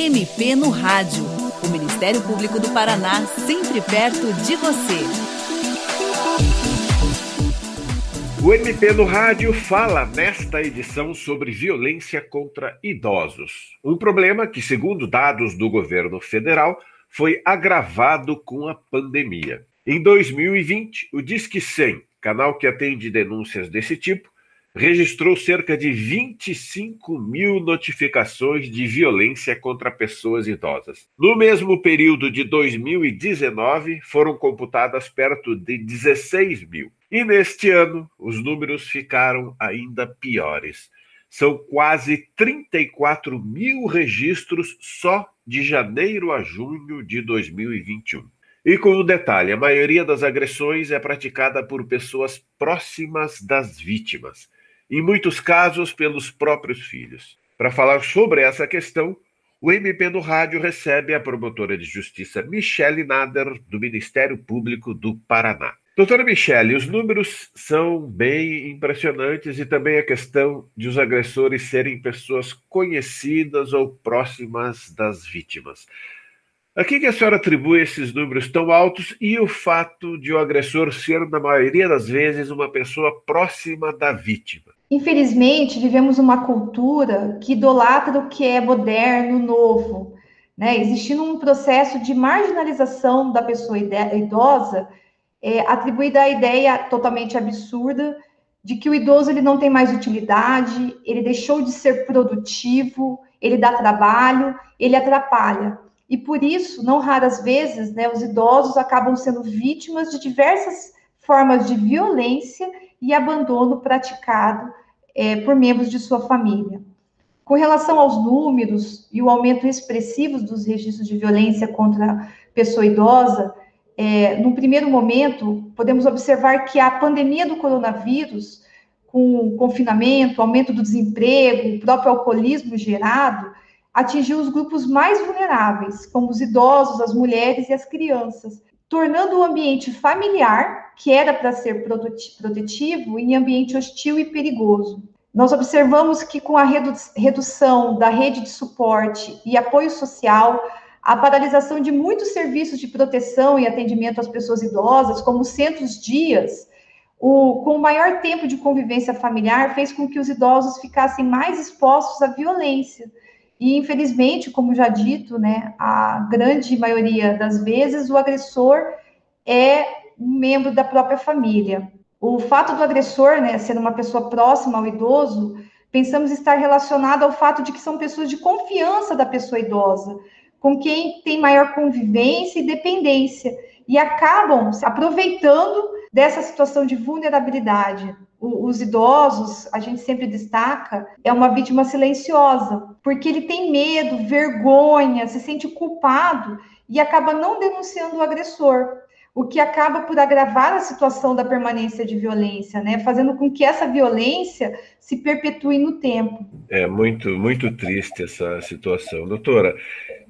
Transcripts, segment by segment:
MP no Rádio. O Ministério Público do Paraná, sempre perto de você. O MP no Rádio fala nesta edição sobre violência contra idosos. Um problema que, segundo dados do governo federal, foi agravado com a pandemia. Em 2020, o Disque 100, canal que atende denúncias desse tipo, registrou cerca de 25 mil notificações de violência contra pessoas idosas. No mesmo período de 2019, foram computadas perto de 16 mil. E neste ano, os números ficaram ainda piores. São quase 34 mil registros só de janeiro a junho de 2021. E com um detalhe: a maioria das agressões é praticada por pessoas próximas das vítimas em muitos casos pelos próprios filhos. Para falar sobre essa questão, o MP no Rádio recebe a promotora de justiça Michele Nader, do Ministério Público do Paraná. Doutora Michele, os números são bem impressionantes e também a questão de os agressores serem pessoas conhecidas ou próximas das vítimas. A que a senhora atribui esses números tão altos e o fato de o agressor ser, na maioria das vezes, uma pessoa próxima da vítima? Infelizmente, vivemos uma cultura que idolatra o que é moderno, novo, né? Existindo um processo de marginalização da pessoa idosa, é, atribuída à ideia totalmente absurda de que o idoso ele não tem mais utilidade, ele deixou de ser produtivo, ele dá trabalho, ele atrapalha. E por isso, não raras vezes, né, os idosos acabam sendo vítimas de diversas formas de violência e abandono praticado é, por membros de sua família. Com relação aos números e o aumento expressivo dos registros de violência contra a pessoa idosa, é, no primeiro momento, podemos observar que a pandemia do coronavírus, com o confinamento, aumento do desemprego, o próprio alcoolismo gerado, atingiu os grupos mais vulneráveis, como os idosos, as mulheres e as crianças, tornando o ambiente familiar, que era para ser protetivo, em ambiente hostil e perigoso. Nós observamos que com a redu redução da rede de suporte e apoio social, a paralisação de muitos serviços de proteção e atendimento às pessoas idosas, como centros dias, o, com o maior tempo de convivência familiar, fez com que os idosos ficassem mais expostos à violência, e, infelizmente, como já dito, né, a grande maioria das vezes o agressor é um membro da própria família. O fato do agressor né, ser uma pessoa próxima ao idoso, pensamos estar relacionado ao fato de que são pessoas de confiança da pessoa idosa, com quem tem maior convivência e dependência, e acabam se aproveitando dessa situação de vulnerabilidade os idosos, a gente sempre destaca, é uma vítima silenciosa, porque ele tem medo, vergonha, se sente culpado e acaba não denunciando o agressor, o que acaba por agravar a situação da permanência de violência, né, fazendo com que essa violência se perpetue no tempo. É muito, muito triste essa situação, doutora.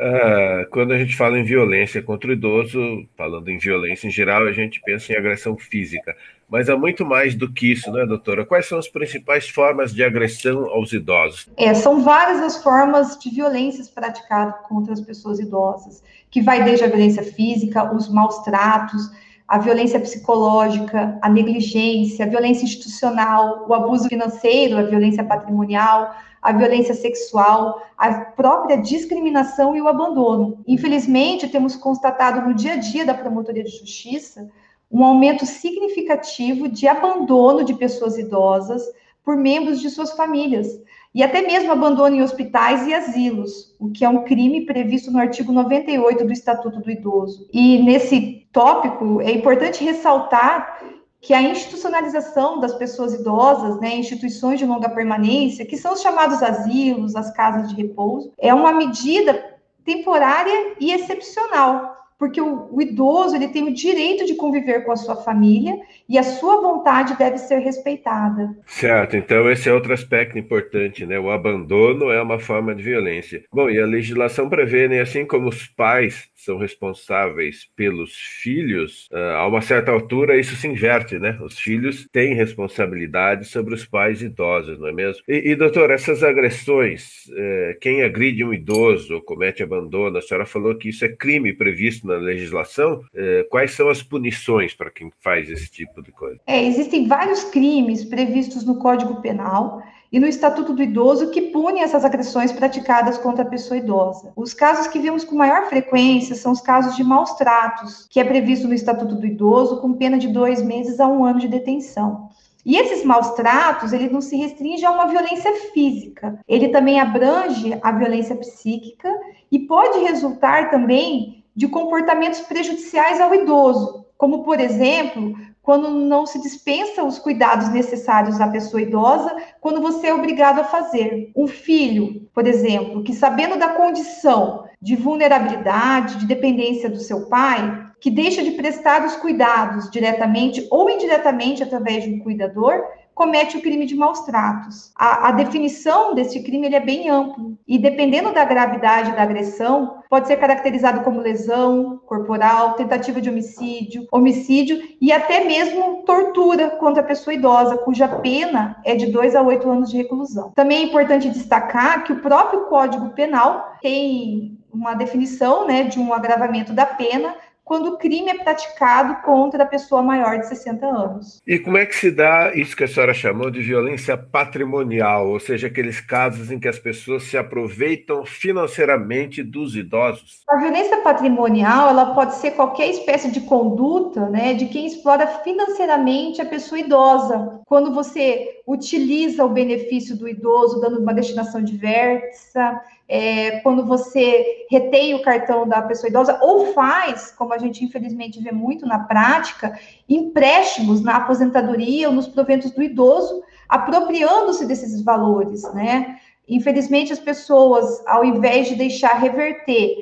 Ah, quando a gente fala em violência contra o idoso, falando em violência em geral, a gente pensa em agressão física. Mas há muito mais do que isso, né, doutora? Quais são as principais formas de agressão aos idosos? É, são várias as formas de violências praticadas contra as pessoas idosas, que vai desde a violência física, os maus tratos, a violência psicológica, a negligência, a violência institucional, o abuso financeiro, a violência patrimonial, a violência sexual, a própria discriminação e o abandono. Infelizmente, temos constatado no dia a dia da promotoria de justiça um aumento significativo de abandono de pessoas idosas por membros de suas famílias, e até mesmo abandono em hospitais e asilos, o que é um crime previsto no artigo 98 do Estatuto do Idoso. E nesse tópico é importante ressaltar que a institucionalização das pessoas idosas, né, instituições de longa permanência, que são os chamados asilos, as casas de repouso, é uma medida temporária e excepcional, porque o, o, idoso ele tem o direito de conviver com a sua família e a sua vontade deve ser respeitada. Certo, então esse é outro aspecto importante, né? O abandono é uma forma de violência. Bom, e a legislação prevê, né, assim como os pais são responsáveis pelos filhos, ah, a uma certa altura isso se inverte, né? Os filhos têm responsabilidade sobre os pais idosos, não é mesmo? E, e doutor, essas agressões, eh, quem agride um idoso ou comete abandono, a senhora falou que isso é crime previsto na legislação. Eh, quais são as punições para quem faz esse tipo de coisa? É, existem vários crimes previstos no Código Penal e no Estatuto do Idoso que punem essas agressões praticadas contra a pessoa idosa. Os casos que vemos com maior frequência são os casos de maus tratos, que é previsto no Estatuto do Idoso com pena de dois meses a um ano de detenção. E esses maus tratos, ele não se restringe a uma violência física, ele também abrange a violência psíquica e pode resultar também de comportamentos prejudiciais ao idoso, como, por exemplo, quando não se dispensa os cuidados necessários à pessoa idosa, quando você é obrigado a fazer. Um filho, por exemplo, que sabendo da condição de vulnerabilidade, de dependência do seu pai, que deixa de prestar os cuidados diretamente ou indiretamente através de um cuidador, comete o crime de maus tratos. A, a definição desse crime ele é bem amplo e dependendo da gravidade da agressão, pode ser caracterizado como lesão corporal, tentativa de homicídio, homicídio e até mesmo tortura contra a pessoa idosa, cuja pena é de dois a oito anos de reclusão. Também é importante destacar que o próprio Código Penal tem uma definição né, de um agravamento da pena quando o crime é praticado contra a pessoa maior de 60 anos. E como é que se dá isso que a senhora chamou de violência patrimonial, ou seja, aqueles casos em que as pessoas se aproveitam financeiramente dos idosos? A violência patrimonial, ela pode ser qualquer espécie de conduta, né, de quem explora financeiramente a pessoa idosa. Quando você utiliza o benefício do idoso dando uma destinação diversa, é, quando você retém o cartão da pessoa idosa, ou faz, como a gente infelizmente vê muito na prática, empréstimos na aposentadoria ou nos proventos do idoso, apropriando-se desses valores, né? Infelizmente, as pessoas, ao invés de deixar reverter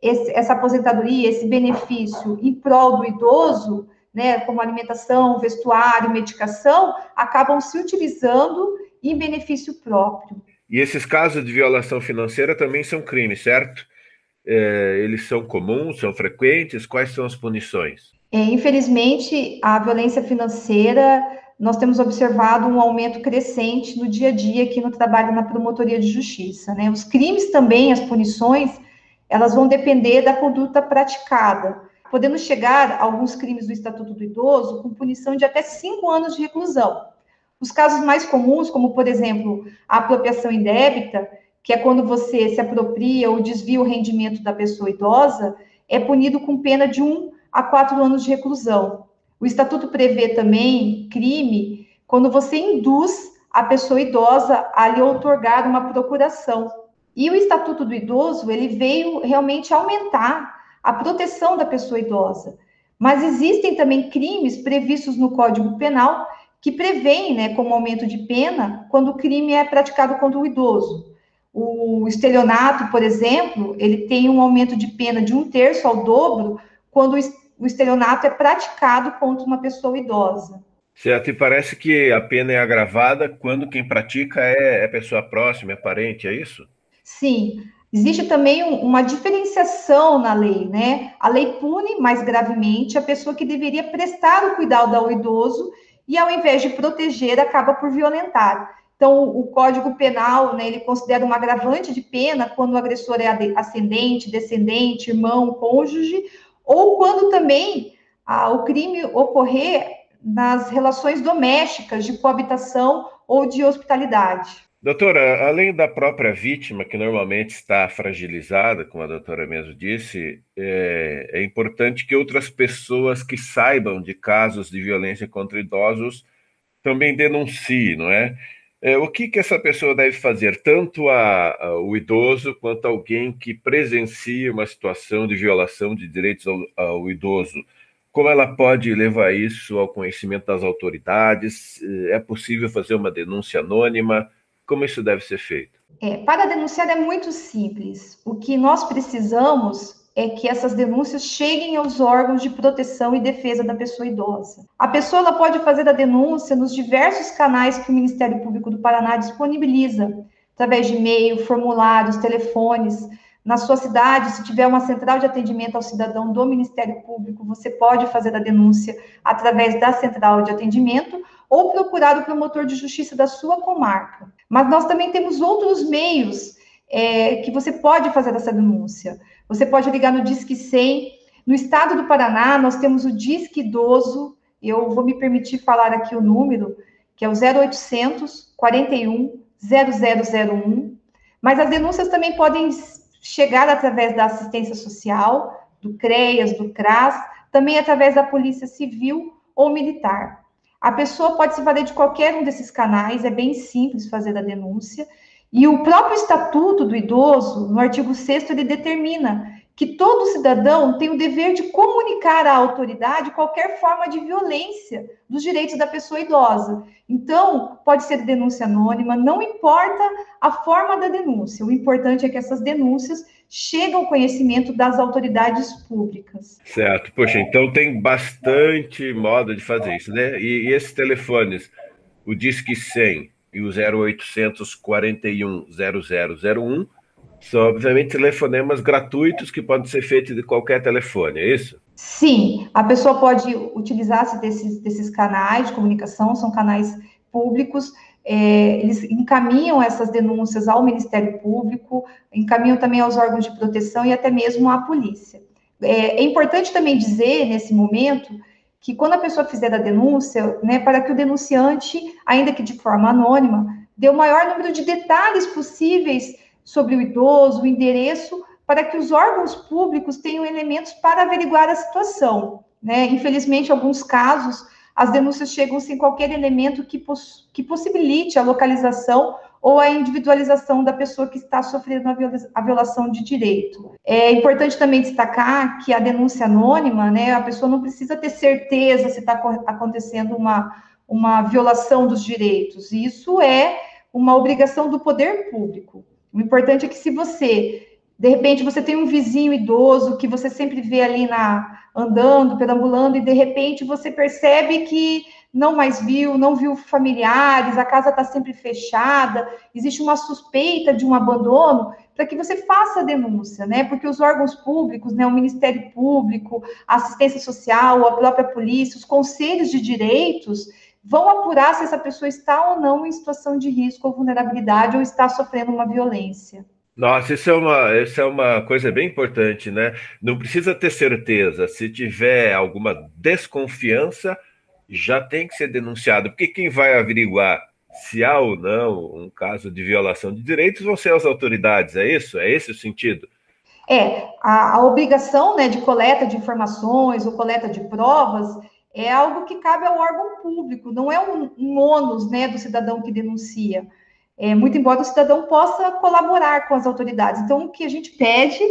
esse, essa aposentadoria, esse benefício em prol do idoso, né, como alimentação, vestuário, medicação, acabam se utilizando em benefício próprio. E esses casos de violação financeira também são crimes, certo? É, eles são comuns, são frequentes? Quais são as punições? É, infelizmente, a violência financeira, nós temos observado um aumento crescente no dia a dia aqui no trabalho na promotoria de justiça. Né? Os crimes também, as punições, elas vão depender da conduta praticada, podendo chegar a alguns crimes do Estatuto do Idoso com punição de até cinco anos de reclusão. Os casos mais comuns, como por exemplo a apropriação indébita, que é quando você se apropria ou desvia o rendimento da pessoa idosa, é punido com pena de um a quatro anos de reclusão. O estatuto prevê também crime quando você induz a pessoa idosa a lhe otorgar uma procuração. E o estatuto do idoso ele veio realmente aumentar a proteção da pessoa idosa. Mas existem também crimes previstos no Código Penal que prevêem, né, como aumento de pena quando o crime é praticado contra o idoso. O estelionato, por exemplo, ele tem um aumento de pena de um terço ao dobro quando o estelionato é praticado contra uma pessoa idosa. Certo, e parece que a pena é agravada quando quem pratica é, é pessoa próxima, é parente, é isso? Sim. Existe também uma diferenciação na lei, né? A lei pune mais gravemente a pessoa que deveria prestar o cuidado ao idoso e ao invés de proteger, acaba por violentar. Então, o Código Penal, né, ele considera uma agravante de pena quando o agressor é ascendente, descendente, irmão, cônjuge, ou quando também ah, o crime ocorrer nas relações domésticas de coabitação ou de hospitalidade. Doutora, além da própria vítima, que normalmente está fragilizada, como a doutora mesmo disse, é, é, importante que outras pessoas que saibam de casos de violência contra idosos também denunciem, não é? é o que, que essa pessoa deve fazer, tanto a, a, o idoso quanto alguém que presencie uma situação de violação de direitos ao, ao idoso? Como ela pode levar isso ao conhecimento das autoridades? É possível fazer uma denúncia anônima? Como isso deve ser feito? É, para denunciar é muito simples. O que nós precisamos é que essas denúncias cheguem aos órgãos de proteção e defesa da pessoa idosa. A pessoa ela pode fazer a denúncia nos diversos canais que o Ministério Público do Paraná disponibiliza, através de e-mail, formulários, telefones. Na sua cidade, se tiver uma central de atendimento ao cidadão do Ministério Público, você pode fazer a denúncia através da central de atendimento ou procurar o promotor de justiça da sua comarca. Mas nós também temos outros meios é, que você pode fazer essa denúncia. Você pode ligar no Disque 100. No estado do Paraná, nós temos o Disque Idoso. Eu vou me permitir falar aqui o número, que é o 0800 41 0001. Mas as denúncias também podem chegar através da assistência social, do CREAS, do CRAS, também através da Polícia Civil ou Militar. A pessoa pode se valer de qualquer um desses canais, é bem simples fazer a denúncia. E o próprio Estatuto do Idoso, no artigo 6, ele determina que todo cidadão tem o dever de comunicar à autoridade qualquer forma de violência dos direitos da pessoa idosa. Então, pode ser denúncia anônima, não importa a forma da denúncia, o importante é que essas denúncias cheguem ao conhecimento das autoridades públicas. Certo, poxa, então tem bastante modo de fazer isso, né? E, e esses telefones, o Disque 100 e o 0800 41 0001, são, obviamente, telefonemas gratuitos que podem ser feitos de qualquer telefone, é isso? Sim, a pessoa pode utilizar-se desses, desses canais de comunicação, são canais públicos, é, eles encaminham essas denúncias ao Ministério Público, encaminham também aos órgãos de proteção e até mesmo à polícia. É, é importante também dizer, nesse momento, que quando a pessoa fizer a denúncia, né, para que o denunciante, ainda que de forma anônima, dê o maior número de detalhes possíveis sobre o idoso, o endereço, para que os órgãos públicos tenham elementos para averiguar a situação. Né? Infelizmente, em alguns casos, as denúncias chegam sem qualquer elemento que, poss que possibilite a localização ou a individualização da pessoa que está sofrendo a violação de direito. É importante também destacar que a denúncia anônima, né, a pessoa não precisa ter certeza se está acontecendo uma, uma violação dos direitos. Isso é uma obrigação do poder público. O importante é que se você, de repente, você tem um vizinho idoso que você sempre vê ali na andando, perambulando, e de repente você percebe que não mais viu, não viu familiares, a casa está sempre fechada, existe uma suspeita de um abandono, para que você faça a denúncia, né? Porque os órgãos públicos, né, o Ministério Público, a assistência social, a própria polícia, os conselhos de direitos, vão apurar se essa pessoa está ou não em situação de risco ou vulnerabilidade ou está sofrendo uma violência. Nossa, isso é uma, isso é uma coisa bem importante, né? Não precisa ter certeza. Se tiver alguma desconfiança, já tem que ser denunciado, porque quem vai averiguar se há ou não um caso de violação de direitos vão ser as autoridades, é isso? É esse o sentido? É, a, a obrigação né, de coleta de informações ou coleta de provas é algo que cabe ao órgão público, não é um, um ônus né, do cidadão que denuncia. É, muito embora o cidadão possa colaborar com as autoridades. Então, o que a gente pede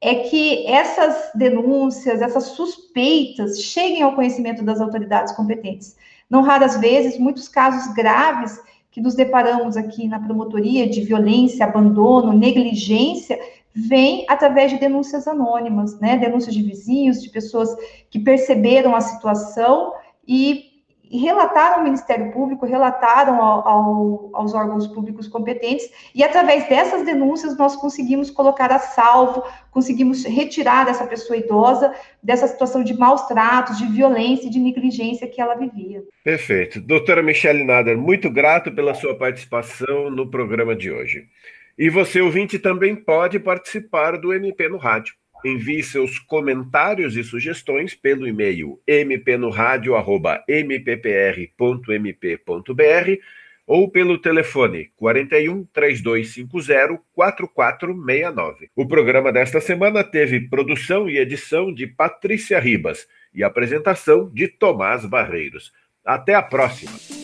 é que essas denúncias, essas suspeitas cheguem ao conhecimento das autoridades competentes. Não raras vezes, muitos casos graves que nos deparamos aqui na promotoria de violência, abandono, negligência, vem através de denúncias anônimas, né? Denúncias de vizinhos, de pessoas que perceberam a situação e relataram ao Ministério Público, relataram ao, ao, aos órgãos públicos competentes, e através dessas denúncias nós conseguimos colocar a salvo, conseguimos retirar essa pessoa idosa dessa situação de maus tratos, de violência e de negligência que ela vivia. Perfeito. Doutora Michele Nader, muito grato pela sua participação no programa de hoje. E você, ouvinte, também pode participar do MP no Rádio. Envie seus comentários e sugestões pelo e-mail mpnoradio.mppr.mp.br ou pelo telefone 41 3250 4469. O programa desta semana teve produção e edição de Patrícia Ribas e apresentação de Tomás Barreiros. Até a próxima!